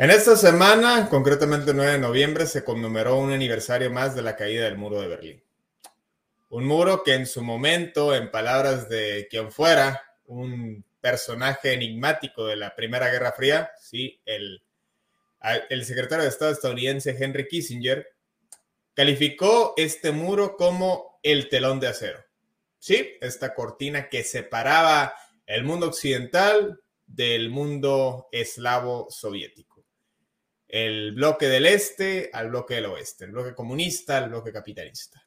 En esta semana, concretamente el 9 de noviembre, se conmemoró un aniversario más de la caída del muro de Berlín. Un muro que en su momento, en palabras de quien fuera, un personaje enigmático de la Primera Guerra Fría, sí, el, el secretario de Estado estadounidense Henry Kissinger, calificó este muro como el telón de acero. Sí, esta cortina que separaba el mundo occidental del mundo eslavo soviético el bloque del este al bloque del oeste, el bloque comunista al bloque capitalista.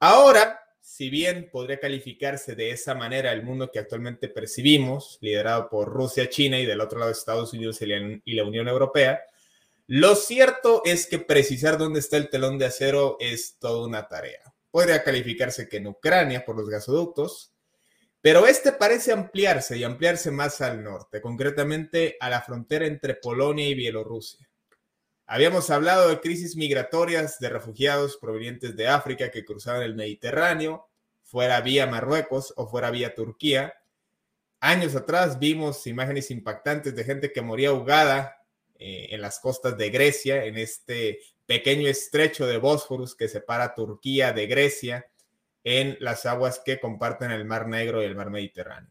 Ahora, si bien podría calificarse de esa manera el mundo que actualmente percibimos, liderado por Rusia, China y del otro lado Estados Unidos y la Unión Europea, lo cierto es que precisar dónde está el telón de acero es toda una tarea. Podría calificarse que en Ucrania por los gasoductos, pero este parece ampliarse y ampliarse más al norte, concretamente a la frontera entre Polonia y Bielorrusia. Habíamos hablado de crisis migratorias de refugiados provenientes de África que cruzaban el Mediterráneo, fuera vía Marruecos o fuera vía Turquía. Años atrás vimos imágenes impactantes de gente que moría ahogada eh, en las costas de Grecia, en este pequeño estrecho de Bósforos que separa Turquía de Grecia en las aguas que comparten el Mar Negro y el Mar Mediterráneo.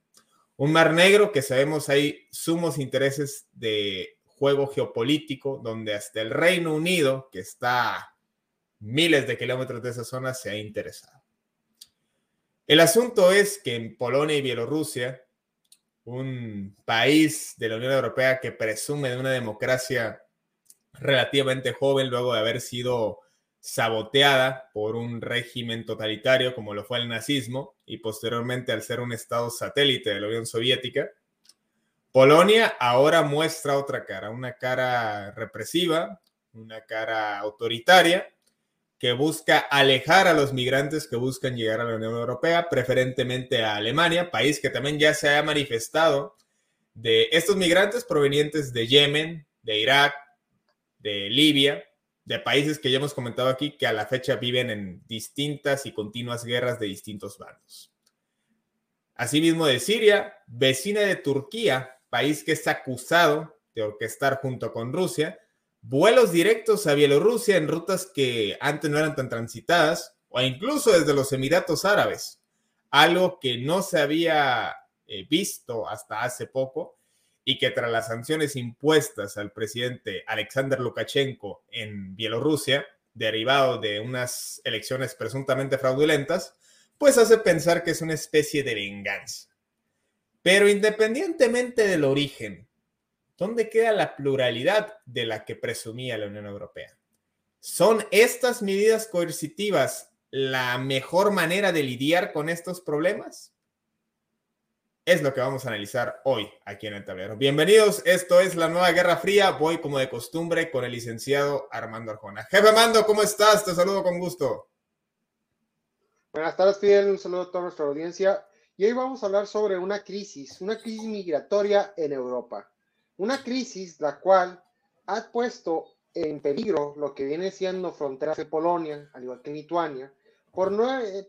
Un Mar Negro que sabemos hay sumos intereses de juego geopolítico donde hasta el Reino Unido, que está miles de kilómetros de esa zona, se ha interesado. El asunto es que en Polonia y Bielorrusia, un país de la Unión Europea que presume de una democracia relativamente joven luego de haber sido saboteada por un régimen totalitario como lo fue el nazismo y posteriormente al ser un estado satélite de la Unión Soviética, Polonia ahora muestra otra cara, una cara represiva, una cara autoritaria, que busca alejar a los migrantes que buscan llegar a la Unión Europea, preferentemente a Alemania, país que también ya se ha manifestado de estos migrantes provenientes de Yemen, de Irak, de Libia, de países que ya hemos comentado aquí que a la fecha viven en distintas y continuas guerras de distintos bandos. Asimismo de Siria, vecina de Turquía, país que es acusado de orquestar junto con Rusia vuelos directos a Bielorrusia en rutas que antes no eran tan transitadas o incluso desde los Emiratos Árabes, algo que no se había eh, visto hasta hace poco y que tras las sanciones impuestas al presidente Alexander Lukashenko en Bielorrusia, derivado de unas elecciones presuntamente fraudulentas, pues hace pensar que es una especie de venganza. Pero independientemente del origen, ¿dónde queda la pluralidad de la que presumía la Unión Europea? ¿Son estas medidas coercitivas la mejor manera de lidiar con estos problemas? Es lo que vamos a analizar hoy aquí en el tablero. Bienvenidos, esto es la nueva Guerra Fría. Voy como de costumbre con el licenciado Armando Arjona. Jefe Armando, ¿cómo estás? Te saludo con gusto. Buenas tardes, Fidel. Un saludo a toda nuestra audiencia. Y hoy vamos a hablar sobre una crisis, una crisis migratoria en Europa. Una crisis la cual ha puesto en peligro lo que viene siendo fronteras de Polonia, al igual que Lituania, por,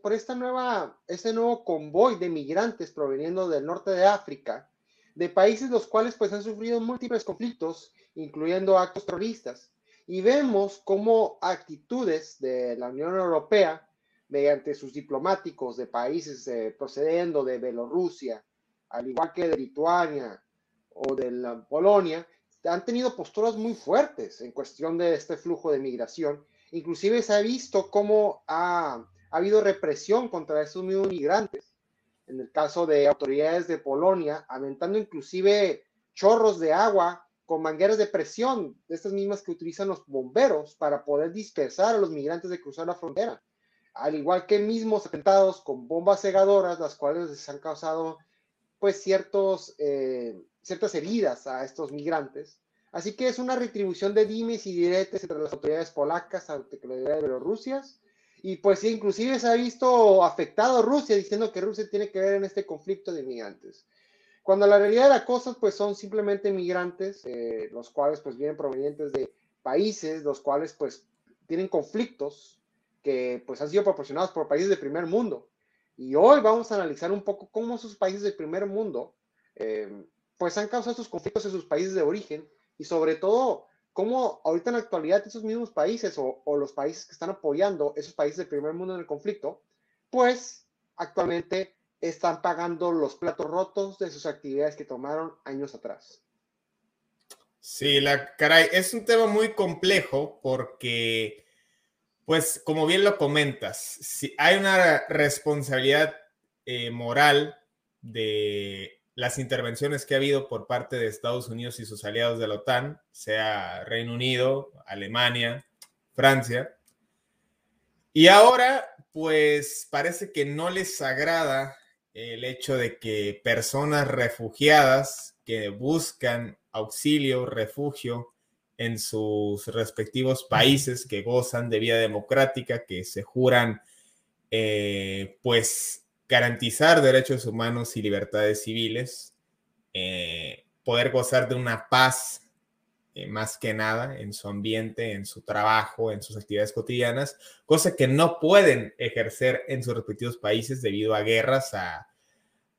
por esta nueva, este nuevo convoy de migrantes proveniendo del norte de África, de países los cuales pues han sufrido múltiples conflictos, incluyendo actos terroristas. Y vemos cómo actitudes de la Unión Europea mediante sus diplomáticos de países eh, procediendo de Bielorrusia, al igual que de Lituania o de la Polonia, han tenido posturas muy fuertes en cuestión de este flujo de migración. Inclusive se ha visto cómo ha, ha habido represión contra estos mismos migrantes. En el caso de autoridades de Polonia, aventando inclusive chorros de agua con mangueras de presión, de estas mismas que utilizan los bomberos para poder dispersar a los migrantes de cruzar la frontera. Al igual que mismos atentados con bombas cegadoras, las cuales les han causado pues ciertos, eh, ciertas heridas a estos migrantes. Así que es una retribución de dimes y diretes entre las autoridades polacas, autoridades de Bielorrusia, y pues inclusive se ha visto afectado a Rusia diciendo que Rusia tiene que ver en este conflicto de migrantes. Cuando la realidad de las cosas pues son simplemente migrantes, eh, los cuales pues vienen provenientes de países, los cuales pues tienen conflictos que pues han sido proporcionados por países de primer mundo. Y hoy vamos a analizar un poco cómo esos países del primer mundo eh, pues han causado estos conflictos en sus países de origen y sobre todo cómo ahorita en la actualidad esos mismos países o, o los países que están apoyando esos países del primer mundo en el conflicto, pues actualmente están pagando los platos rotos de sus actividades que tomaron años atrás. Sí, la caray, es un tema muy complejo porque pues como bien lo comentas, si hay una responsabilidad eh, moral de las intervenciones que ha habido por parte de Estados Unidos y sus aliados de la OTAN, sea Reino Unido, Alemania, Francia. Y ahora, pues parece que no les agrada el hecho de que personas refugiadas que buscan auxilio, refugio, en sus respectivos países que gozan de vida democrática, que se juran eh, pues garantizar derechos humanos y libertades civiles, eh, poder gozar de una paz eh, más que nada en su ambiente, en su trabajo, en sus actividades cotidianas, cosa que no pueden ejercer en sus respectivos países debido a guerras, a,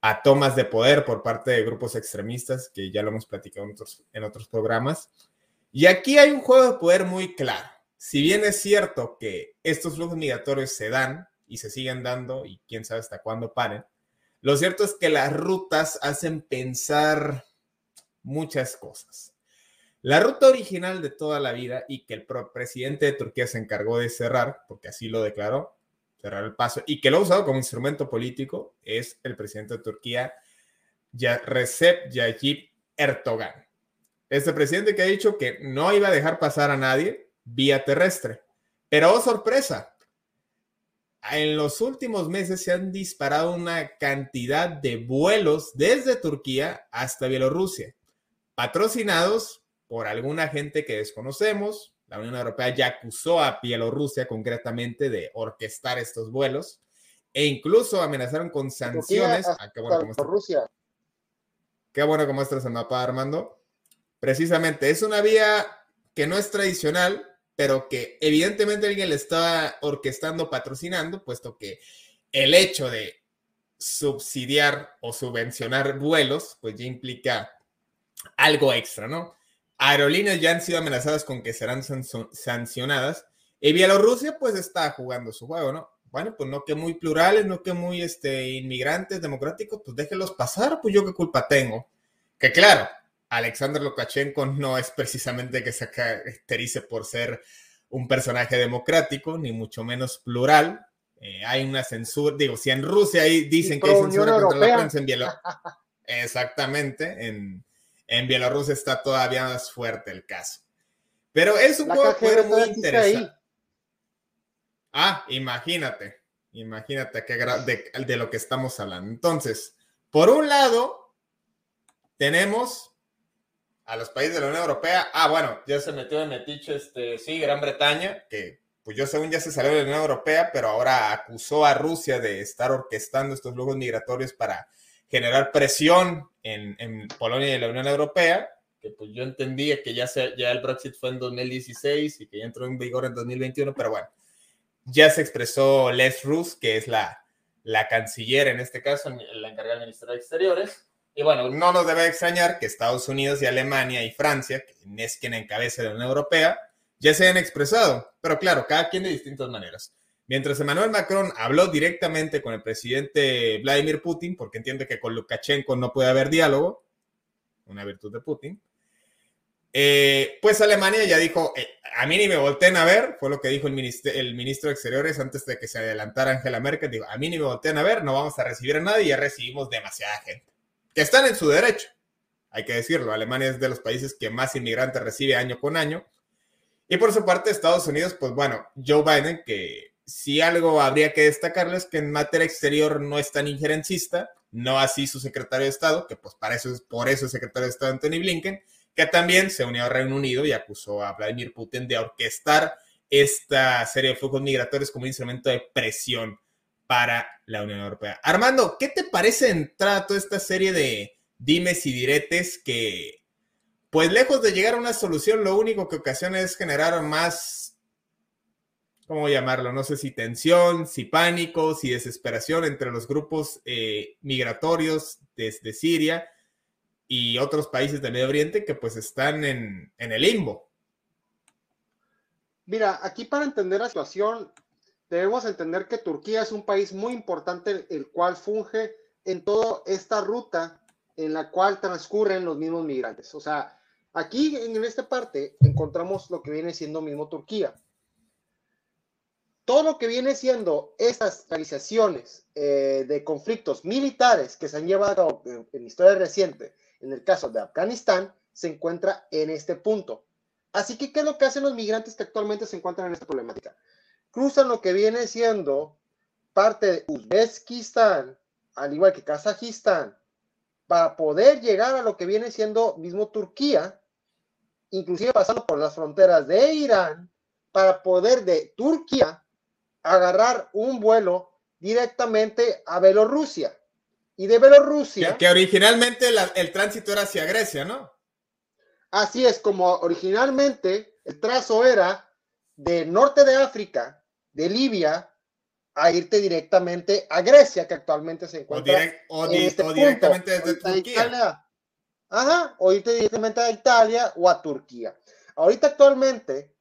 a tomas de poder por parte de grupos extremistas, que ya lo hemos platicado en otros, en otros programas. Y aquí hay un juego de poder muy claro. Si bien es cierto que estos flujos migratorios se dan y se siguen dando y quién sabe hasta cuándo paren, lo cierto es que las rutas hacen pensar muchas cosas. La ruta original de toda la vida y que el presidente de Turquía se encargó de cerrar, porque así lo declaró, cerrar el paso, y que lo ha usado como instrumento político, es el presidente de Turquía, Recep Tayyip Erdogan. Este presidente que ha dicho que no iba a dejar pasar a nadie vía terrestre. Pero, oh sorpresa, en los últimos meses se han disparado una cantidad de vuelos desde Turquía hasta Bielorrusia, patrocinados por alguna gente que desconocemos. La Unión Europea ya acusó a Bielorrusia concretamente de orquestar estos vuelos e incluso amenazaron con sanciones. Ah, qué bueno Qué bueno que muestras el mapa, Armando. Precisamente, es una vía que no es tradicional, pero que evidentemente alguien le está orquestando, patrocinando, puesto que el hecho de subsidiar o subvencionar vuelos, pues ya implica algo extra, ¿no? Aerolíneas ya han sido amenazadas con que serán sancionadas y Bielorrusia pues está jugando su juego, ¿no? Bueno, pues no que muy plurales, no que muy este, inmigrantes democráticos, pues déjenlos pasar, pues yo qué culpa tengo. Que claro, Alexander Lukashenko no es precisamente que se caracterice por ser un personaje democrático, ni mucho menos plural. Eh, hay una censura, digo, si en Rusia ahí dicen que hay censura contra la prensa en Bielorrusia. Exactamente, en, en, Bielorrusia está todavía más fuerte el caso. Pero es un juego muy interesante. Ah, imagínate, imagínate de, de lo que estamos hablando. Entonces, por un lado, tenemos a los países de la Unión Europea. Ah, bueno, ya se metió en metiche, este, sí, Gran Bretaña, que pues yo según ya se salió de la Unión Europea, pero ahora acusó a Rusia de estar orquestando estos flujos migratorios para generar presión en, en Polonia y la Unión Europea, que pues yo entendía que ya, se, ya el Brexit fue en 2016 y que ya entró en vigor en 2021, pero bueno, ya se expresó Les Rus, que es la, la canciller en este caso, la encargada del Ministerio de Exteriores, y bueno, no nos debe extrañar que Estados Unidos y Alemania y Francia, que es quien encabeza la Unión Europea, ya se hayan expresado, pero claro, cada quien de distintas maneras. Mientras Emmanuel Macron habló directamente con el presidente Vladimir Putin, porque entiende que con Lukashenko no puede haber diálogo, una virtud de Putin, Eh, pues Alemania ya dijo, eh, a mí ni me volteen a ver, fue lo que dijo el, ministro, el ministro de Exteriores antes de que se adelantara Angela Merkel, dijo, a mí ni me volteen a ver, no vamos a recibir a nadie, ya recibimos demasiada gente, que están en su derecho, hay que decirlo, Alemania es de los países que más inmigrantes recibe año con año, y por su parte Estados Unidos, pues bueno, Joe Biden, que si algo habría que destacarles que en materia exterior no es tan injerencista, no así su secretario de Estado, que pues para eso es, por eso el secretario de Estado Anthony Blinken, que también se unió al Reino Unido y acusó a Vladimir Putin de orquestar esta serie de flujos migratorios como un instrumento de presión para la Unión Europea. Armando, ¿qué te parece entrar a toda esta serie de dimes y diretes que, pues lejos de llegar a una solución, lo único que ocasiona es generar más, ¿cómo llamarlo? No sé si tensión, si pánico, si desesperación entre los grupos eh, migratorios desde Siria y otros países del Medio Oriente que pues están en, el limbo. Mira, aquí para entender la situación debemos entender que Turquía es un país muy importante el cual funge en toda esta ruta en la cual transcurren los mismos migrantes. O sea, aquí en esta parte encontramos lo que viene siendo mismo Turquía. Todo lo que viene siendo estas realizaciones eh, de conflictos militares que se han llevado en, en historia reciente en el caso de Afganistán, se encuentra en este punto. Así que, ¿qué es lo que hacen los migrantes que actualmente se encuentran en esta problemática? Cruzan lo que viene siendo parte de Uzbekistán, al igual que Kazajistán, para poder llegar a lo que viene siendo mismo Turquía, inclusive pasando por las fronteras de Irán, para poder de Turquía agarrar un vuelo directamente a Bielorrusia y de Bielorrusia. Que, originalmente el tránsito era hacia Grecia, ¿no? Así es, como originalmente el trazo era de norte de África, de Libia, a irte directamente a Grecia, que actualmente se encuentra. O, este directamente desde Turquía. Ajá, o irte directamente a Italia o a Turquía. Ahorita actualmente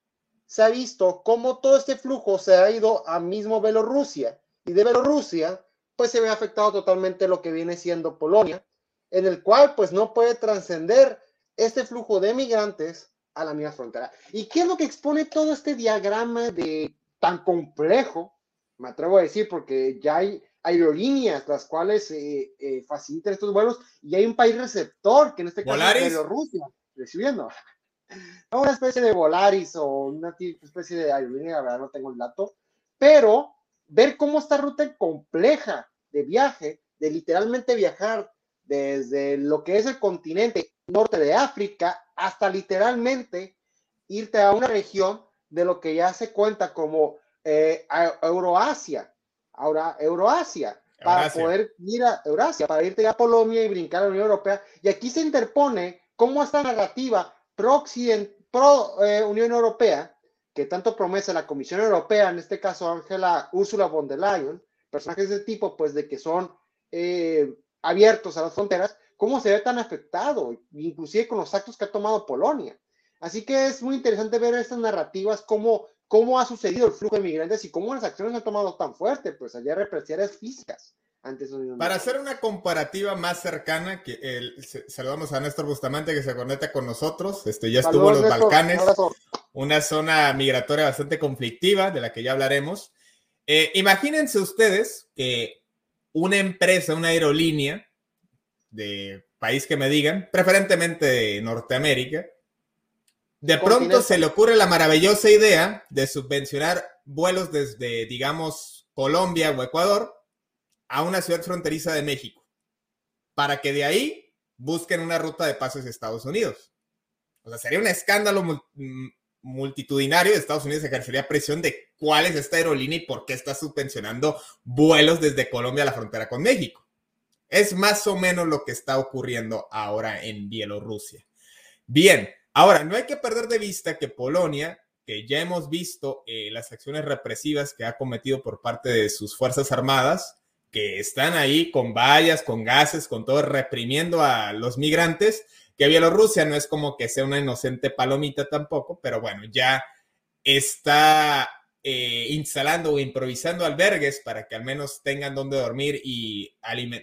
se ha visto cómo todo este flujo se ha ido a mismo Bielorrusia y de Bielorrusia pues se ve afectado totalmente lo que viene siendo Polonia, en el cual pues no puede trascender este flujo de migrantes a la misma frontera. ¿Y qué es lo que expone todo este diagrama de tan complejo? Me atrevo a decir porque ya hay aerolíneas las cuales eh, eh, facilitan estos vuelos y hay un país receptor que en este caso es Bielorrusia recibiendo. Una especie de Volaris o una especie de aerolínea, la verdad no tengo el dato, pero ver cómo esta ruta compleja de viaje, de literalmente viajar desde lo que es el continente norte de África hasta literalmente irte a una región de lo que ya se cuenta como eh, Euroasia, ahora Euroasia, para poder ir a Eurasia, para irte a Polonia y brincar a la Unión Europea. Y aquí se interpone cómo esta narrativa pro, pro eh, Unión Europea, que tanto promete la Comisión Europea, en este caso Ángela Ursula von der Leyen, personajes de tipo, pues de que son eh, abiertos a las fronteras, ¿cómo se ve tan afectado? Inclusive con los actos que ha tomado Polonia. Así que es muy interesante ver estas narrativas, cómo, cómo ha sucedido el flujo de migrantes y cómo las acciones han tomado tan fuerte, pues allá represalias físicas. Antes Para hacer una comparativa más cercana, que el, saludamos a Néstor Bustamante que se conecta con nosotros. Este, ya estuvo en los Balcanes, una zona migratoria bastante conflictiva, de la que ya hablaremos. Eh, imagínense ustedes que una empresa, una aerolínea de país que me digan, preferentemente de Norteamérica, de pronto se le ocurre la maravillosa idea de subvencionar vuelos desde, digamos, Colombia o Ecuador a una ciudad fronteriza de México, para que de ahí busquen una ruta de paso hacia Estados Unidos. O sea, sería un escándalo multitudinario de Estados Unidos ejercería presión de cuál es esta aerolínea y por qué está subvencionando vuelos desde Colombia a la frontera con México. Es más o menos lo que está ocurriendo ahora en Bielorrusia. Bien, ahora no hay que perder de vista que Polonia, que ya hemos visto eh, las acciones represivas que ha cometido por parte de sus Fuerzas Armadas, que están ahí con vallas, con gases, con todo, reprimiendo a los migrantes, que Bielorrusia no es como que sea una inocente palomita tampoco, pero bueno, ya está eh, instalando o improvisando albergues para que al menos tengan donde dormir y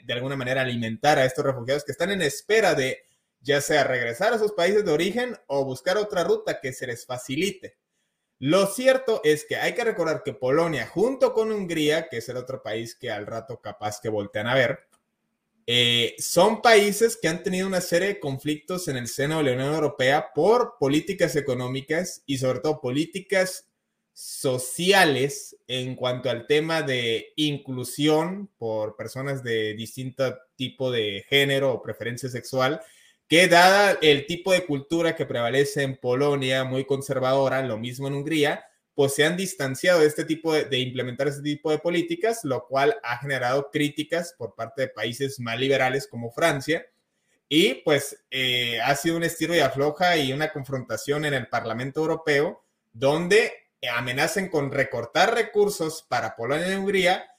de alguna manera alimentar a estos refugiados que están en espera de ya sea regresar a sus países de origen o buscar otra ruta que se les facilite. Lo cierto es que hay que recordar que Polonia, junto con Hungría, que es el otro país que al rato capaz que voltean a ver, eh, son países que han tenido una serie de conflictos en el seno de la Unión Europea por políticas económicas y sobre todo políticas sociales en cuanto al tema de inclusión por personas de distinto tipo de género o preferencia sexual que dada el tipo de cultura que prevalece en Polonia, muy conservadora, lo mismo en Hungría, pues se han distanciado de este tipo de, implementar este tipo de políticas, lo cual ha generado críticas por parte de países más liberales como Francia. Y pues eh, ha sido un estilo y afloja y una confrontación en el Parlamento Europeo donde amenazan con recortar recursos para Polonia y Hungría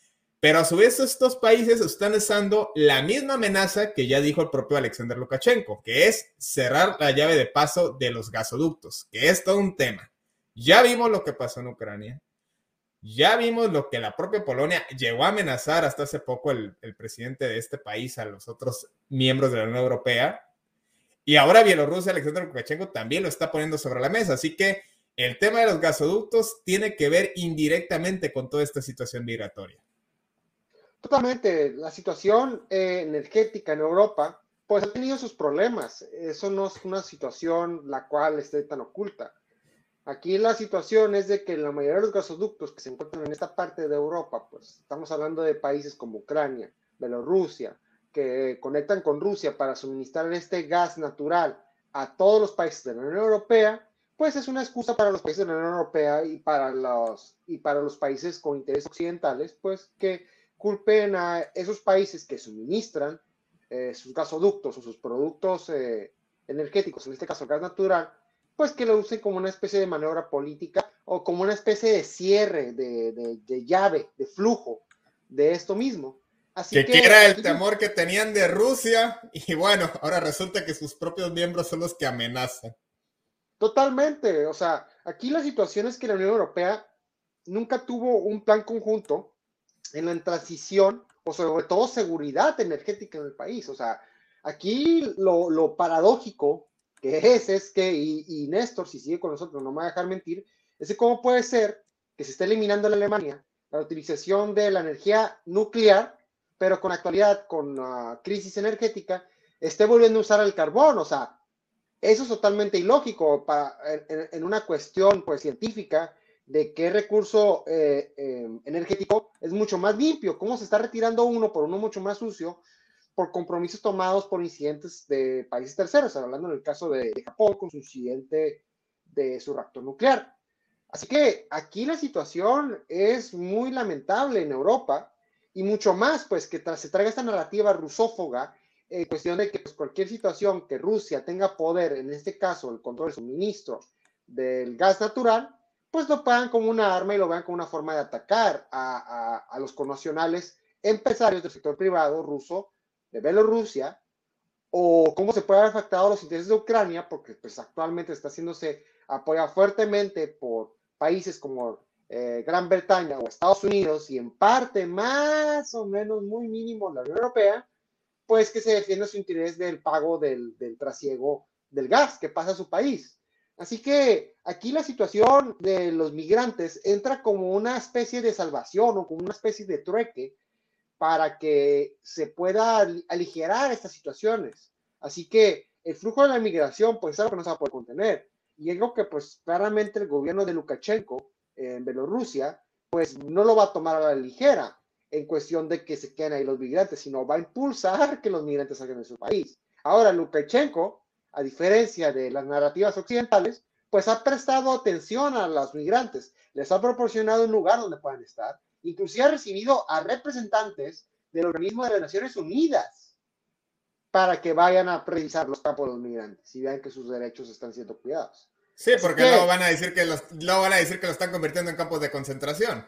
pero a su vez estos países están usando la misma amenaza que ya dijo el propio Alexander Lukashenko, que es cerrar la llave de paso de los gasoductos, que es todo un tema. Ya vimos lo que pasó en Ucrania, ya vimos lo que la propia Polonia llegó a amenazar hasta hace poco el, presidente de este país a los otros miembros de la Unión Europea. Y ahora Bielorrusia, Alexander Lukashenko, también lo está poniendo sobre la mesa. Así que el tema de los gasoductos tiene que ver indirectamente con toda esta situación migratoria. Totalmente, la situación eh, energética en Europa, pues ha tenido sus problemas. Eso no es una situación la cual esté tan oculta. Aquí la situación es de que la mayoría de los gasoductos que se encuentran en esta parte de Europa, pues estamos hablando de países como Ucrania, Bielorrusia, que conectan con Rusia para suministrar este gas natural a todos los países de la Unión Europea, pues es una excusa para los países de la Unión Europea y para los, y para los países con intereses occidentales, pues que culpen a esos países que suministran eh, sus gasoductos o sus productos eh, energéticos, en este caso gas natural, pues que lo usen como una especie de maniobra política o como una especie de cierre, de, llave, de flujo de esto mismo. Así que, era el temor que tenían de Rusia y bueno, ahora resulta que sus propios miembros son los que amenazan. Totalmente, o sea, aquí la situación es que la Unión Europea nunca tuvo un plan conjunto en la transición o sobre todo seguridad energética en el país. O sea, aquí lo, paradójico que es, es que, y, Néstor, si sigue con nosotros, no me va a dejar mentir, es cómo puede ser que se esté eliminando en Alemania la utilización de la energía nuclear, pero con actualidad, con la crisis energética, esté volviendo a usar el carbón. O sea, eso es totalmente ilógico para, en, una cuestión pues, científica de qué recurso eh, em, energético es mucho más limpio, cómo se está retirando uno por uno mucho más sucio por compromisos tomados por incidentes de países terceros, hablando en el caso de, Japón con su incidente de su reactor nuclear. Así que aquí la situación es muy lamentable en Europa y mucho más, pues que se traiga esta narrativa rusófoga en cuestión de que pues, cualquier situación que Rusia tenga poder, en este caso el control del suministro del gas natural, pues lo pagan como una arma y lo vean como una forma de atacar a, a, los connacionales empresarios del sector privado ruso de Bielorrusia o cómo se puede haber afectado los intereses de Ucrania, porque pues actualmente está haciéndose apoya fuertemente por países como eh, Gran Bretaña o Estados Unidos y en parte más o menos muy mínimo la Unión Europea, pues que se defiende su interés del pago del, del trasiego del gas que pasa a su país. Así que aquí la situación de los migrantes entra como una especie de salvación o como una especie de trueque para que se pueda aligerar estas situaciones. Así que el flujo de la migración, pues es algo que no se va a poder contener. Y es algo que, pues, claramente el gobierno de Lukashenko en Bielorrusia, pues no lo va a tomar a la ligera en cuestión de que se queden ahí los migrantes, sino va a impulsar que los migrantes salgan de su país. Ahora, Lukashenko a diferencia de las narrativas occidentales, pues ha prestado atención a los migrantes, les ha proporcionado un lugar donde puedan estar, inclusive ha recibido a representantes del organismo de las Naciones Unidas para que vayan a precisar los campos de los migrantes y vean que sus derechos están siendo cuidados. Sí, porque luego van a decir que los, van a decir que lo están convirtiendo en campos de concentración.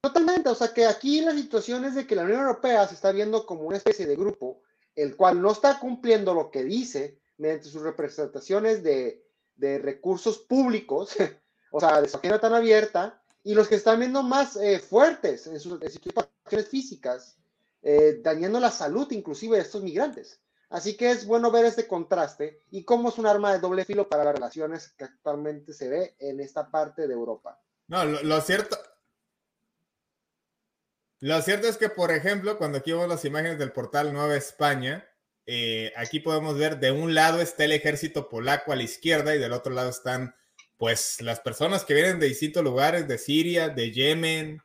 Totalmente, o sea que aquí la situación es de que la Unión Europea se está viendo como una especie de grupo, el cual no está cumpliendo lo que dice, mediante sus representaciones de, recursos públicos, o sea, de su agenda tan abierta, y los que están viendo más eh, fuertes en sus, situaciones físicas, eh, dañando la salud inclusive de estos migrantes. Así que es bueno ver este contraste y cómo es un arma de doble filo para las relaciones que actualmente se ve en esta parte de Europa. No, lo, cierto. Lo cierto es que, por ejemplo, cuando aquí vemos las imágenes del portal Nueva España, eh, aquí podemos ver de un lado está el ejército polaco a la izquierda y del otro lado están, pues, las personas que vienen de distintos lugares, de Siria, de Yemen,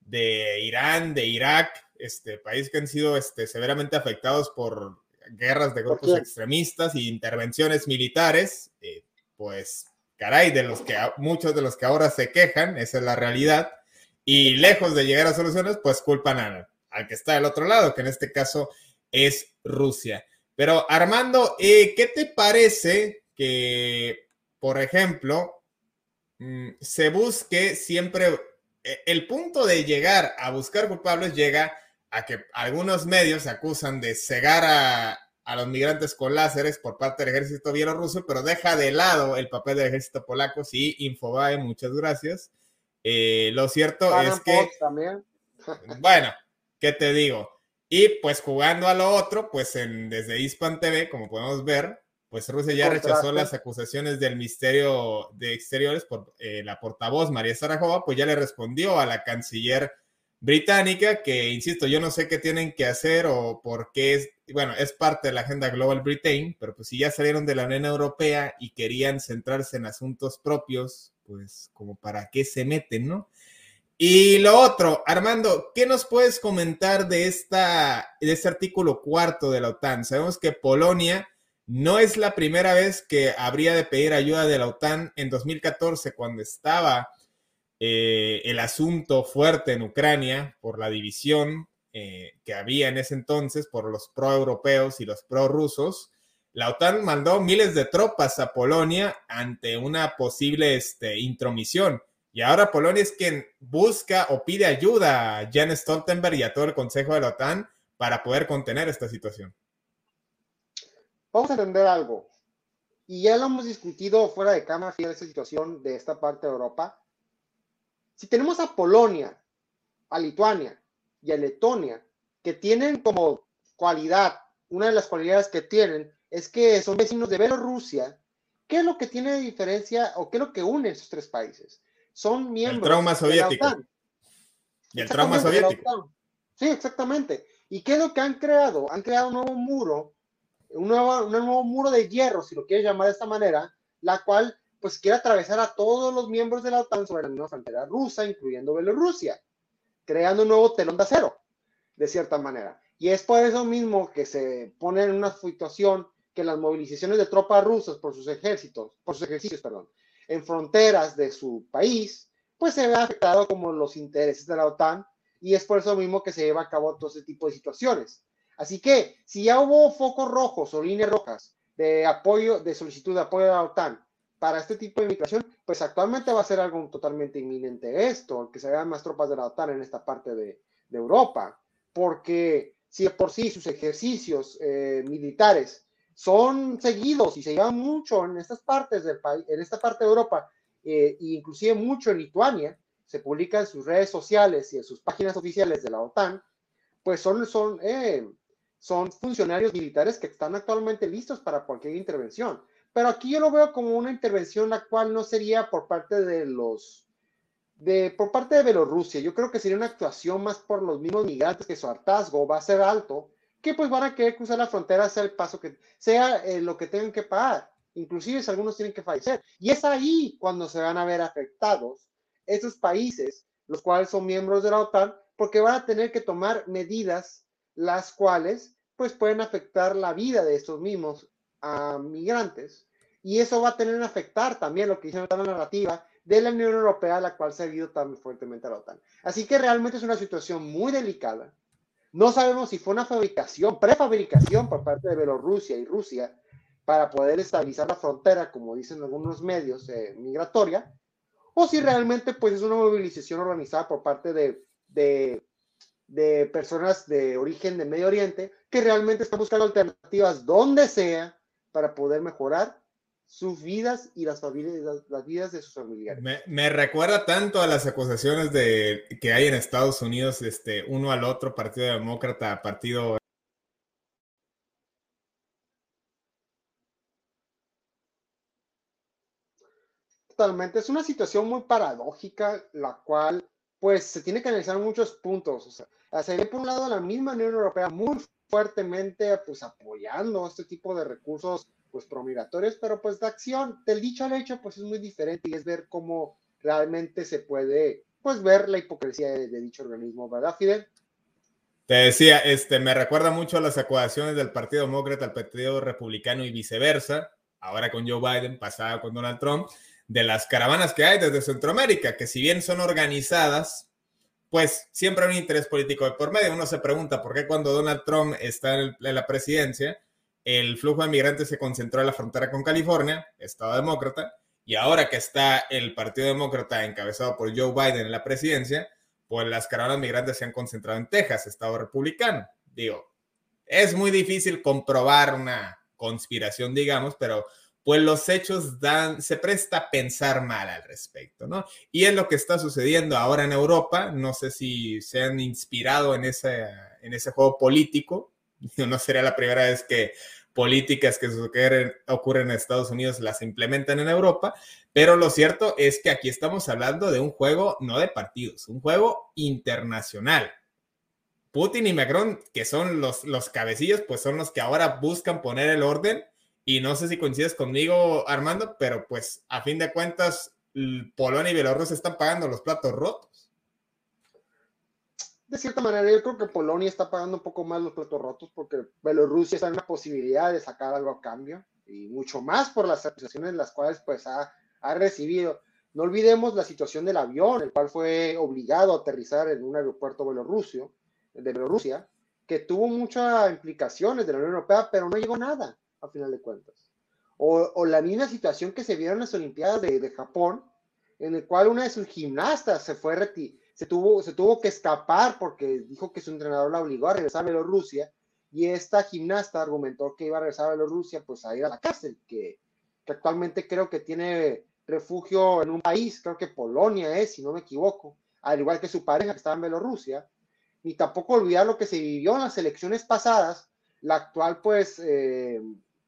de Irán, de Irak, este país que han sido este, severamente afectados por guerras de grupos extremistas y intervenciones militares, eh, pues caray, de los que muchos de los que ahora se quejan, esa es la realidad, y lejos de llegar a soluciones, pues culpan al que está del otro lado, que en este caso es Rusia. Pero Armando, eh, ¿qué te parece que, por ejemplo, mm, se busque siempre, eh, el punto de llegar a buscar culpables llega a que algunos medios acusan de cegar a, los migrantes con láseres por parte del ejército bielorruso, pero deja de lado el papel del ejército polaco. Sí, Infobae, muchas gracias. Eh, lo cierto es que... bueno, ¿qué te digo? Y pues jugando a lo otro, pues en, desde Hispan TV, como podemos ver, pues Rusia ya rechazó las acusaciones del Ministerio de Exteriores por eh, la portavoz María Sarajova, pues ya le respondió a la canciller británica, que insisto, yo no sé qué tienen que hacer o por qué es, bueno, es parte de la agenda Global Britain, pero pues si ya salieron de la Unión Europea y querían centrarse en asuntos propios, pues como para qué se meten, ¿no? Y lo otro, Armando, ¿qué nos puedes comentar de, esta, de este artículo cuarto de la OTAN? Sabemos que Polonia no es la primera vez que habría de pedir ayuda de la OTAN en 2014, cuando estaba eh, el asunto fuerte en Ucrania por la división eh, que había en ese entonces por los pro-europeos y los pro-rusos, la OTAN mandó miles de tropas a Polonia ante una posible este, intromisión. Y ahora Polonia es quien busca o pide ayuda a Jan Stoltenberg y a todo el Consejo de la OTAN para poder contener esta situación. Vamos a entender algo. Y ya lo hemos discutido fuera de cámara, de esta situación de esta parte de Europa. Si tenemos a Polonia, a Lituania y a Letonia, que tienen como cualidad, una de las cualidades que tienen es que son vecinos de Bielorrusia, ¿qué es lo que tiene de diferencia o qué es lo que une esos tres países? Son miembros el trauma soviético. de Y el trauma soviético. Sí, exactamente. ¿Y qué es lo que han creado? Han creado un nuevo muro, un nuevo, un nuevo muro de hierro, si lo quieres llamar de esta manera, la cual pues quiere atravesar a todos los miembros de la OTAN sobre la misma frontera rusa, incluyendo Bielorrusia, creando un nuevo telón de acero, de cierta manera. Y es por eso mismo que se pone en una situación que las movilizaciones de tropas rusas por sus ejércitos, por sus ejercicios, perdón, en fronteras de su país, pues se ve afectado como los intereses de la OTAN y es por eso mismo que se lleva a cabo todo ese tipo de situaciones. Así que si ya hubo focos rojos o líneas rojas de apoyo, de solicitud de apoyo a la OTAN para este tipo de migración, pues actualmente va a ser algo totalmente inminente esto, que se vean más tropas de la OTAN en esta parte de, Europa, porque si por sí sus ejercicios eh, militares son seguidos y se llevan mucho en estas partes del país, en esta parte de Europa, eh, e inclusive mucho en Lituania, se publica en sus redes sociales y en sus páginas oficiales de la OTAN, pues son, son, eh, son funcionarios militares que están actualmente listos para cualquier intervención. Pero aquí yo lo veo como una intervención la cual no sería por parte de los, de, por parte de Bielorrusia. Yo creo que sería una actuación más por los mismos migrantes que su hartazgo va a ser alto, que pues van a querer cruzar la frontera, sea el paso que sea eh, lo que tengan que pagar. Inclusive si algunos tienen que fallecer. Y es ahí cuando se van a ver afectados esos países, los cuales son miembros de la OTAN, porque van a tener que tomar medidas las cuales pues pueden afectar la vida de estos mismos a migrantes y eso va a tener que afectar también lo que dice la narrativa de la Unión Europea, la cual se ha ido tan fuertemente a la OTAN. Así que realmente es una situación muy delicada. No sabemos si fue una fabricación, prefabricación por parte de Bielorrusia y Rusia para poder estabilizar la frontera, como dicen algunos medios, eh, migratoria, o si realmente pues es una movilización organizada por parte de, de, de personas de origen de Medio Oriente que realmente están buscando alternativas donde sea para poder mejorar sus vidas y las, vidas de sus familiares. Me, recuerda tanto a las acusaciones de, que hay en Estados Unidos, este, uno al otro, Partido Demócrata, Partido... Totalmente, es una situación muy paradójica, la cual pues se tiene que analizar muchos puntos. O sea, se ve por un lado la misma Unión Europea muy fuertemente pues apoyando este tipo de recursos pues promigratorios, pero pues de acción, del dicho al hecho, pues es muy diferente y es ver cómo realmente se puede pues ver la hipocresía de, dicho organismo, ¿verdad, Fidel? Te decía, este, me recuerda mucho a las acusaciones del Partido Demócrata al Partido Republicano y viceversa, ahora con Joe Biden, pasada con Donald Trump, de las caravanas que hay desde Centroamérica, que si bien son organizadas, pues siempre hay un interés político de por medio. Uno se pregunta por qué cuando Donald Trump está en, la presidencia, el flujo de migrantes se concentró en la frontera con California, Estado demócrata, y ahora que está el Partido Demócrata encabezado por Joe Biden en la presidencia, pues las caravanas migrantes se han concentrado en Texas, Estado republicano. Digo, es muy difícil comprobar una conspiración, digamos, pero pues los hechos dan, se presta a pensar mal al respecto, ¿no? Y es lo que está sucediendo ahora en Europa, no sé si se han inspirado en ese, en ese juego político, no sería la primera vez que políticas que ocurren, en Estados Unidos las implementan en Europa, pero lo cierto es que aquí estamos hablando de un juego no de partidos, un juego internacional. Putin y Macron, que son los, los cabecillos, pues son los que ahora buscan poner el orden y no sé si coincides conmigo, Armando, pero pues a fin de cuentas, Polonia y Bielorrusia están pagando los platos rotos. De cierta manera, yo creo que Polonia está pagando un poco más los platos rotos porque Bielorrusia está en una posibilidad de sacar algo a cambio y mucho más por las acusaciones las cuales pues ha, ha recibido. No olvidemos la situación del avión, el cual fue obligado a aterrizar en un aeropuerto bielorrusio, de Bielorrusia, que tuvo muchas implicaciones de la Unión Europea, pero no llegó nada a final de cuentas. O, la misma situación que se vio en las Olimpiadas de, Japón, en el cual una de sus gimnastas se fue se tuvo, se tuvo que escapar porque dijo que su entrenador la obligó a regresar a Bielorrusia y esta gimnasta argumentó que iba a regresar a Bielorrusia pues a ir a la cárcel, que, que actualmente creo que tiene refugio en un país, creo que Polonia es, si no me equivoco, al igual que su pareja que estaba en Bielorrusia, ni tampoco olvidar lo que se vivió en las elecciones pasadas, la actual pues eh,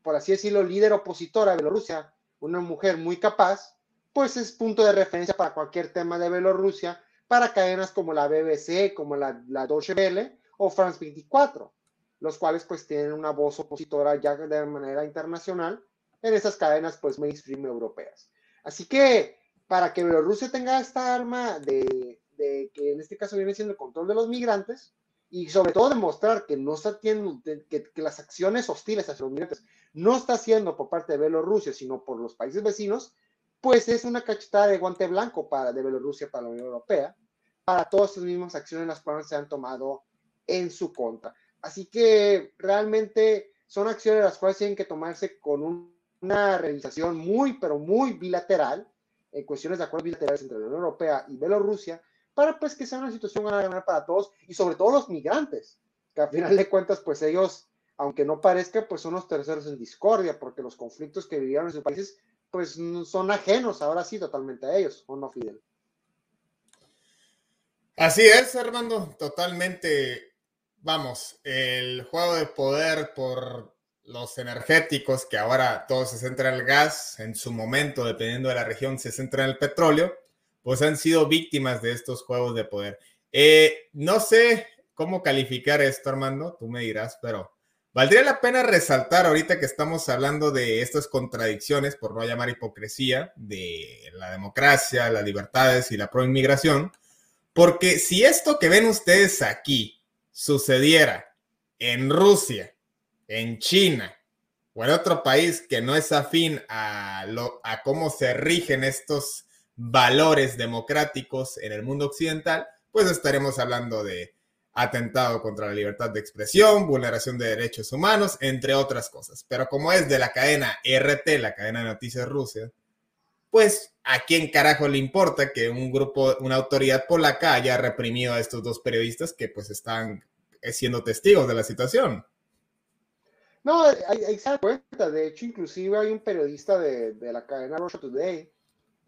por así decirlo, líder opositora de Bielorrusia, una mujer muy capaz, pues es punto de referencia para cualquier tema de Bielorrusia, para cadenas como la BBC, como la, la Deutsche Welle o France 24, los cuales pues tienen una voz opositora ya de manera internacional en esas cadenas pues mainstream europeas. Así que para que Bielorrusia tenga esta arma de, que en este caso viene siendo el control de los migrantes, y sobre todo demostrar que no está teniendo, que, las acciones hostiles hacia los migrantes no está haciendo por parte de Bielorrusia, sino por los países vecinos, pues es una cachetada de guante blanco para de Bielorrusia para la Unión Europea, para todas esas mismas acciones las cuales se han tomado en su contra. Así que realmente son acciones las cuales tienen que tomarse con una realización muy, pero muy bilateral, en cuestiones de acuerdos bilaterales entre la Unión Europea y Bielorrusia, para pues que sea una situación ganar para todos y sobre todo los migrantes, que a final de cuentas pues ellos, aunque no parezca, pues son los terceros en discordia, porque los conflictos que vivieron en sus países pues son ajenos ahora sí totalmente a ellos, ¿o no, Fidel? Así es, Armando, totalmente, vamos, el juego de poder por los energéticos, que ahora todo se centra en el gas, en su momento, dependiendo de la región, se centra en el petróleo, pues han sido víctimas de estos juegos de poder. Eh, no sé cómo calificar esto, Armando, tú me dirás, pero valdría la pena resaltar ahorita que estamos hablando de estas contradicciones, por no llamar hipocresía, de la democracia, las libertades y la proinmigración, porque si esto que ven ustedes aquí sucediera en Rusia, en China o en otro país que no es afín a, a cómo se rigen estos valores democráticos en el mundo occidental, pues estaremos hablando de atentado contra la libertad de expresión, vulneración de derechos humanos, entre otras cosas. Pero como es de la cadena RT, la cadena de noticias Rusia, pues a quién carajo le importa que un grupo, una autoridad polaca haya reprimido a estos dos periodistas que pues están siendo testigos de la situación. No, ahí, se da cuenta. De hecho, inclusive hay un periodista de, de la cadena Russia Today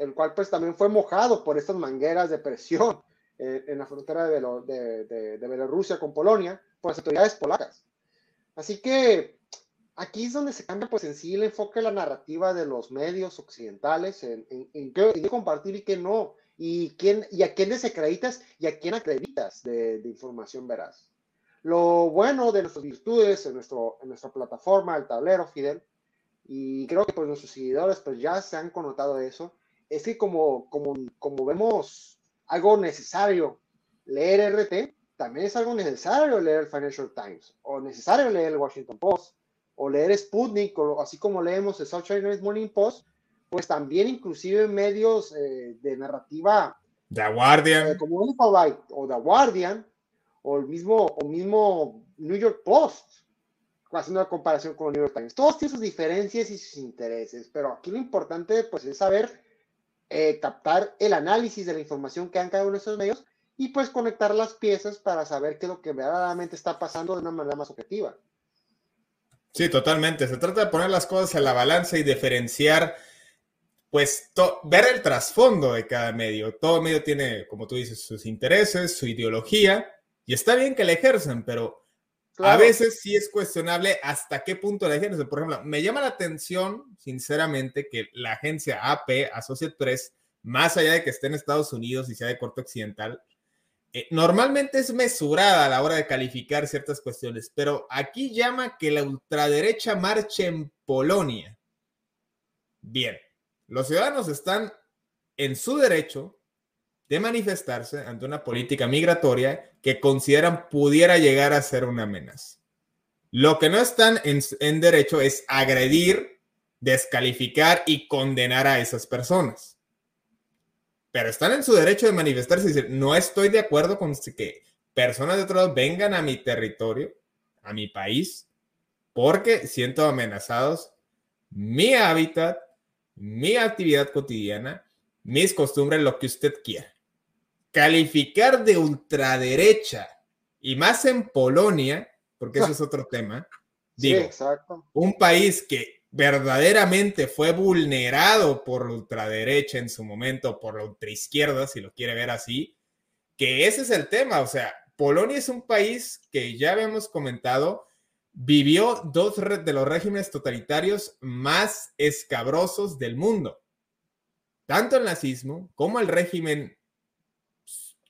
el cual pues también fue mojado por estas mangueras de presión eh, en la frontera de, de, de, Bielorrusia con Polonia por las autoridades polacas. Así que aquí es donde se cambia pues en sí el enfoque de la narrativa de los medios occidentales en, en, qué, compartir y qué no, y, quién, y a quién desacreditas y a quién acreditas de, información veraz. Lo bueno de nuestras virtudes en, nuestro, en nuestra plataforma, el tablero, Fidel, y creo que pues nuestros seguidores pues ya se han connotado eso, es que como, como, como vemos algo necesario leer RT, también es algo necesario leer el Financial Times, o necesario leer el Washington Post, o leer Sputnik, o así como leemos el South China Morning Post, pues también inclusive medios eh, de narrativa. The Guardian. Eh, como Infobyte o The Guardian, o el mismo, o mismo New York Post, haciendo una comparación con el New York Times. Todos tienen sus diferencias y sus intereses, pero aquí lo importante pues es saber eh, captar el análisis de la información que han cada uno de esos medios y pues conectar las piezas para saber qué es lo que verdaderamente está pasando de una manera más objetiva. Sí, totalmente. Se trata de poner las cosas en la balanza y diferenciar, pues, ver el trasfondo de cada medio. Todo medio tiene, como tú dices, sus intereses, su ideología, y está bien que la ejercen, pero a veces sí es cuestionable hasta qué punto la ejercen. Por ejemplo, me llama la atención, sinceramente, que la agencia AP, Associate Press, más allá de que esté en Estados Unidos y sea de corte occidental, eh, normalmente es mesurada a la hora de calificar ciertas cuestiones, pero aquí llama que la ultraderecha marche en Polonia. Bien, los ciudadanos están en su derecho de manifestarse ante una política migratoria que consideran pudiera llegar a ser una amenaza. Lo que no están en, derecho es agredir, descalificar y condenar a esas personas pero están en su derecho de manifestarse y decir, no estoy de acuerdo con que personas de otro lado vengan a mi territorio, a mi país, porque siento amenazados mi hábitat, mi actividad cotidiana, mis costumbres, lo que usted quiera. Calificar de ultraderecha y más en Polonia, porque eso es otro tema. Digo, un país que verdaderamente fue vulnerado por la ultraderecha en su momento, por la ultraizquierda, si lo quiere ver así, que ese es el tema. O sea, Polonia es un país que ya habíamos comentado, vivió dos de los regímenes totalitarios más escabrosos del mundo. Tanto el nazismo como el régimen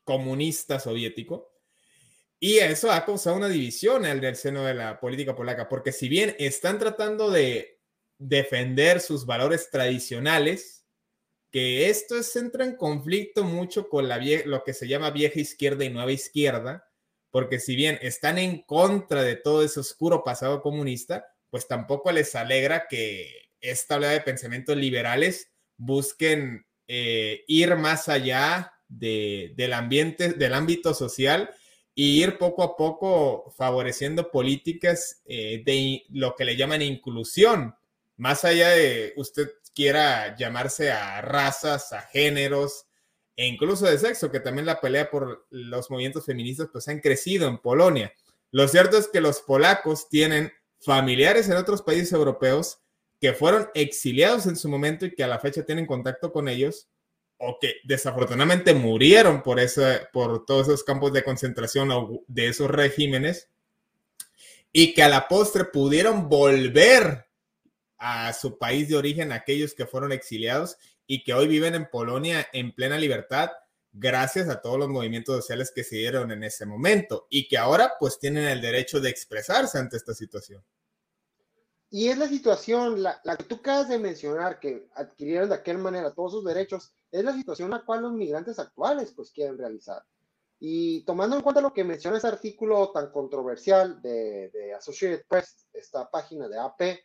comunista soviético. Y eso ha causado una división en el seno de la política polaca, porque si bien están tratando de defender sus valores tradicionales, que esto entra en conflicto mucho con la lo que se llama vieja izquierda y nueva izquierda, porque si bien están en contra de todo ese oscuro pasado comunista, pues tampoco les alegra que esta oleada de pensamientos liberales busquen eh, ir más allá del ambiente, del ámbito social y ir poco a poco favoreciendo políticas eh, de lo que le llaman inclusión, más allá de usted quiera llamarse a razas, a géneros e incluso de sexo, que también la pelea por los movimientos feministas pues han crecido en Polonia. Lo cierto es que los polacos tienen familiares en otros países europeos que fueron exiliados en su momento y que a la fecha tienen contacto con ellos o que desafortunadamente murieron por, por todos esos campos de concentración o de esos regímenes y que a la postre pudieron volver a su país de origen aquellos que fueron exiliados y que hoy viven en Polonia en plena libertad gracias a todos los movimientos sociales que se dieron en ese momento y que ahora pues tienen el derecho de expresarse ante esta situación. Y es la situación, la, que tú acabas de mencionar, que adquirieron de aquella manera todos sus derechos, es la situación la cual los migrantes actuales pues quieren realizar. Y tomando en cuenta lo que menciona ese artículo tan controversial de, de Associated Press, esta página de AP,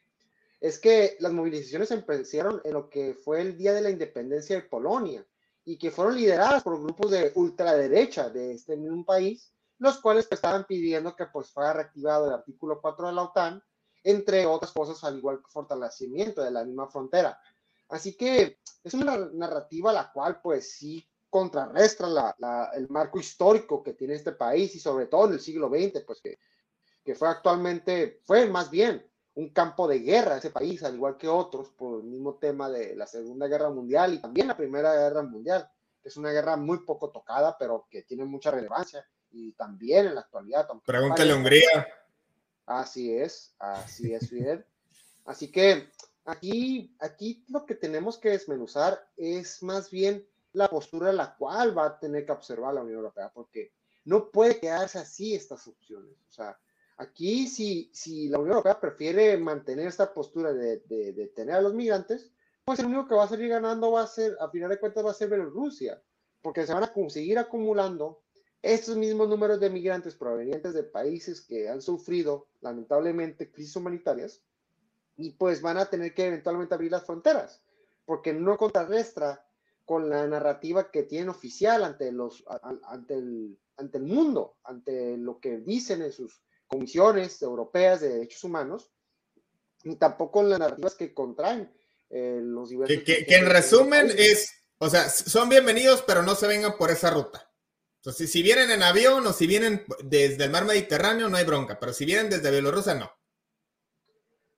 es que las movilizaciones empezaron en lo que fue el Día de la Independencia de Polonia y que fueron lideradas por grupos de ultraderecha de este mismo país, los cuales estaban pidiendo que pues fuera reactivado el artículo 4 de la OTAN, entre otras cosas, al igual que fortalecimiento de la misma frontera. Así que es una narrativa la cual pues sí contrarrestra la, el marco histórico que tiene este país y sobre todo en el siglo XX, pues que, que fue actualmente, fue más bien un campo de guerra ese país, al igual que otros, por el mismo tema de la Segunda Guerra Mundial y también la Primera Guerra Mundial, que es una guerra muy poco tocada, pero que tiene mucha relevancia y también en la actualidad. Pregúntale a Hungría. Así es, así es, Fidel. Así que aquí, aquí lo que tenemos que desmenuzar es más bien la postura la cual va a tener que observar la Unión Europea, porque no puede quedarse así estas opciones. O sea, aquí si, si la Unión Europea prefiere mantener esta postura de, de, tener a los migrantes, pues el único que va a salir ganando va a ser, a final de cuentas, va a ser Bielorrusia, porque se van a seguir acumulando estos mismos números de migrantes provenientes de países que han sufrido lamentablemente crisis humanitarias y pues van a tener que eventualmente abrir las fronteras, porque no contrarrestra con la narrativa que tienen oficial ante, los, ante, el, ante el mundo, ante lo que dicen en sus comisiones europeas de derechos humanos, ni tampoco las narrativas que contraen eh, los diversos. Que, que en resumen es, o sea, son bienvenidos, pero no se vengan por esa ruta. Entonces, si vienen en avión o si vienen desde el mar Mediterráneo, no hay bronca, pero si vienen desde Bielorrusia, no.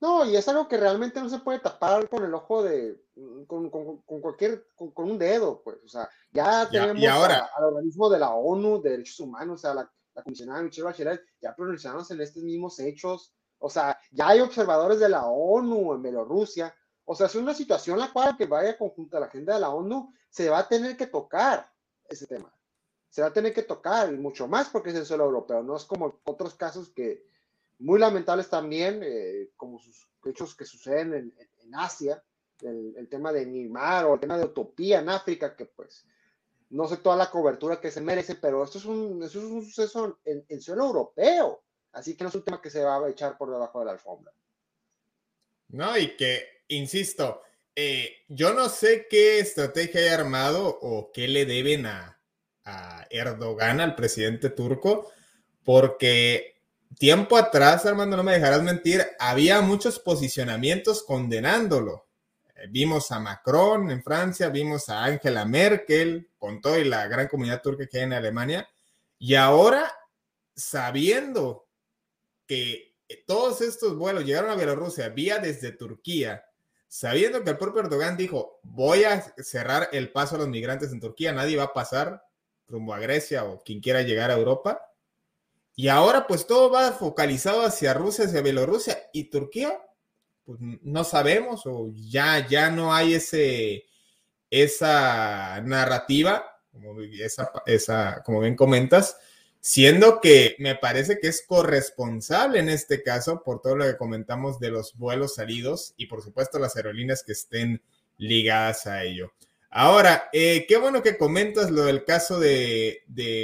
No, y es algo que realmente no se puede tapar con el ojo de, con, cualquier, con, un dedo, pues, o sea, ya tenemos al organismo de la ONU de Derechos Humanos, o sea, la, la comisionada Michelle Bachelet, ya pronunciamos en estos mismos hechos, o sea, ya hay observadores de la ONU en Bielorrusia, o sea, es una situación la cual que vaya conjunta a la agenda de la ONU, se va a tener que tocar ese tema, se va a tener que tocar, mucho más porque es el suelo europeo, no es como otros casos que muy lamentables también, eh, como sus hechos que suceden en, Asia, el, tema de Neymar o el tema de Utopía en África, que pues no sé toda la cobertura que se merece, pero esto es un, es un suceso en, en suelo europeo, así que no es un tema que se va a echar por debajo de la alfombra. No, y que, insisto, eh, yo no sé qué estrategia hay armado o qué le deben a, a Erdogan, al presidente turco, porque tiempo atrás, Armando, no me dejarás mentir, había muchos posicionamientos condenándolo. Eh, vimos a Macron en Francia, vimos a Angela Merkel, con toda la gran comunidad turca que hay en Alemania, y ahora, sabiendo que todos estos vuelos llegaron a Bielorrusia vía desde Turquía, sabiendo que el propio Erdogan dijo, voy a cerrar el paso a los migrantes en Turquía, nadie va a pasar rumbo a Grecia o quien quiera llegar a Europa, y ahora pues todo va focalizado hacia Rusia, hacia Bielorrusia y Turquía, pues no sabemos o ya, ya no hay ese, esa narrativa, como, como bien comentas, siendo que me parece que es corresponsable en este caso por todo lo que comentamos de los vuelos salidos y por supuesto las aerolíneas que estén ligadas a ello. Ahora, eh, qué bueno que comentas lo del caso de,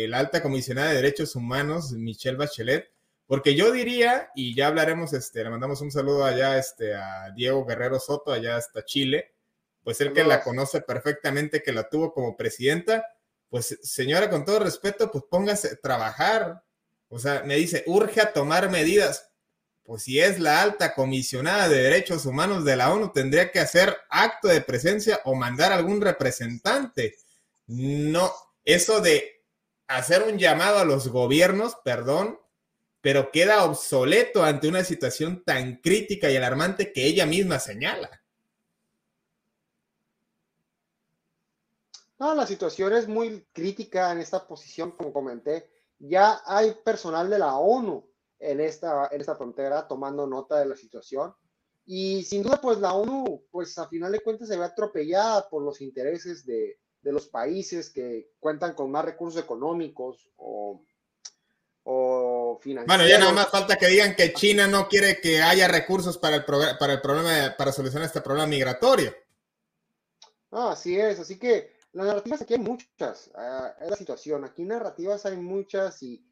la alta comisionada de derechos humanos, Michelle Bachelet, porque yo diría, y ya hablaremos, este, le mandamos un saludo allá este, a Diego Guerrero Soto, allá hasta Chile, pues él que la conoce perfectamente, que la tuvo como presidenta, pues señora, con todo respeto, pues póngase a trabajar. O sea, me dice, urge a tomar medidas pues si es la alta comisionada de derechos humanos de la ONU, tendría que hacer acto de presencia o mandar algún representante. No, eso de hacer un llamado a los gobiernos, perdón, pero queda obsoleto ante una situación tan crítica y alarmante que ella misma señala. No, la situación es muy crítica en esta posición, como comenté. Ya hay personal de la ONU en esta, en esta frontera, tomando nota de la situación. Y sin duda, pues la ONU, pues a final de cuentas se ve atropellada por los intereses de, de los países que cuentan con más recursos económicos o, o financieros. Bueno, ya nada más falta que digan que China no quiere que haya recursos para el, para el problema, para solucionar este problema migratorio. Ah, así es, así que las narrativas aquí hay muchas, ah, es la situación, aquí narrativas hay muchas y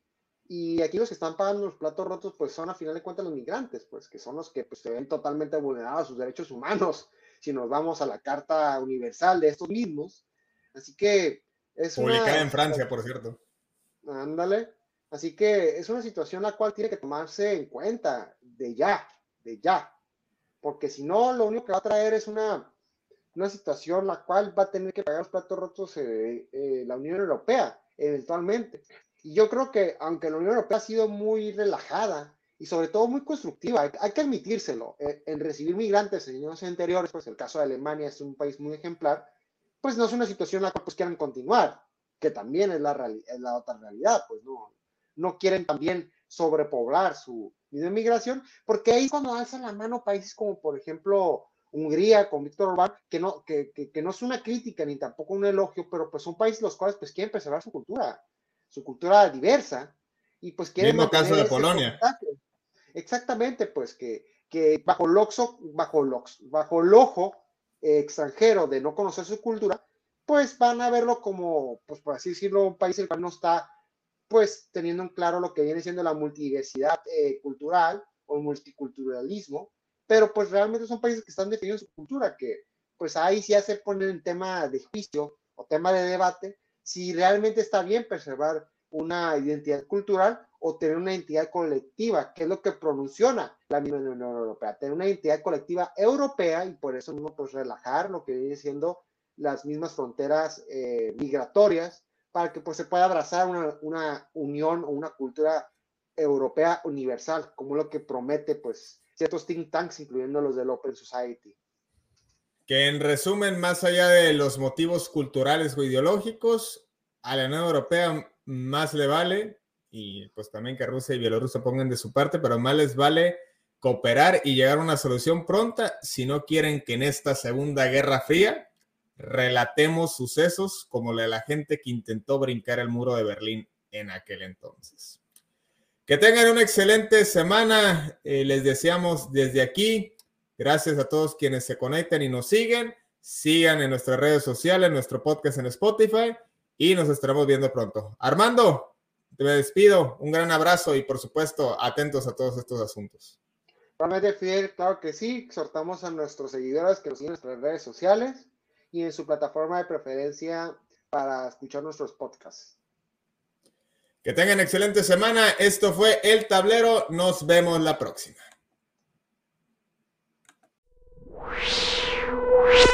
y aquí los que están pagando los platos rotos, pues son a final de cuentas los migrantes, pues que son los que pues, se ven totalmente vulnerados sus derechos humanos, si nos vamos a la Carta Universal de estos mismos. Así que es Publicada en Francia, por cierto. Ándale. Así que es una situación la cual tiene que tomarse en cuenta de ya, de ya. Porque si no, lo único que va a traer es una, una situación la cual va a tener que pagar los platos rotos eh, eh, la Unión Europea, eventualmente. Yo creo que aunque la Unión Europea ha sido muy relajada y sobre todo muy constructiva, hay, que admitírselo, eh, en, recibir migrantes en años anteriores, pues el caso de Alemania es un país muy ejemplar, pues no es una situación en la cual pues quieran continuar, que también es la, es la otra realidad, pues no, no quieren también sobrepoblar su inmigración, porque ahí cuando alzan la mano países como por ejemplo Hungría con Víctor Orbán, que no, que, que, no es una crítica ni tampoco un elogio, pero pues son países los cuales pues quieren preservar su cultura, su cultura diversa, y pues quieren... Mismo caso de Polonia. Exactamente, pues que, que bajo, el oxo, bajo, el bajo el ojo extranjero de no conocer su cultura, pues van a verlo como, pues por así decirlo, un país el cual no está pues teniendo en claro lo que viene siendo la multidiversidad eh, cultural o el multiculturalismo, pero pues realmente son países que están definiendo su cultura, que pues ahí sí hace poner en tema de juicio o tema de debate si realmente está bien preservar una identidad cultural o tener una identidad colectiva, que es lo que pronunciona la misma Unión Europea, tener una identidad colectiva europea y por eso mismo pues relajar lo que viene siendo las mismas fronteras eh, migratorias para que pues, se pueda abrazar una, una, unión o una cultura europea universal, como lo que promete pues, ciertos think tanks, incluyendo los del Open Society. Que en resumen, más allá de los motivos culturales o ideológicos, a la Unión Europea más le vale, y pues también que Rusia y Bielorrusia pongan de su parte, pero más les vale cooperar y llegar a una solución pronta si no quieren que en esta Segunda Guerra Fría relatemos sucesos como la de la gente que intentó brincar el muro de Berlín en aquel entonces. Que tengan una excelente semana. Eh, les deseamos desde aquí. Gracias a todos quienes se conectan y nos siguen. Sigan en nuestras redes sociales, nuestro podcast en Spotify y nos estaremos viendo pronto. Armando, te despido. Un gran abrazo y por supuesto atentos a todos estos asuntos. Realmente, Fidel, claro que sí. Exhortamos a nuestros seguidores que nos sigan en nuestras redes sociales y en su plataforma de preferencia para escuchar nuestros podcasts. Que tengan excelente semana. Esto fue El Tablero. Nos vemos la próxima. you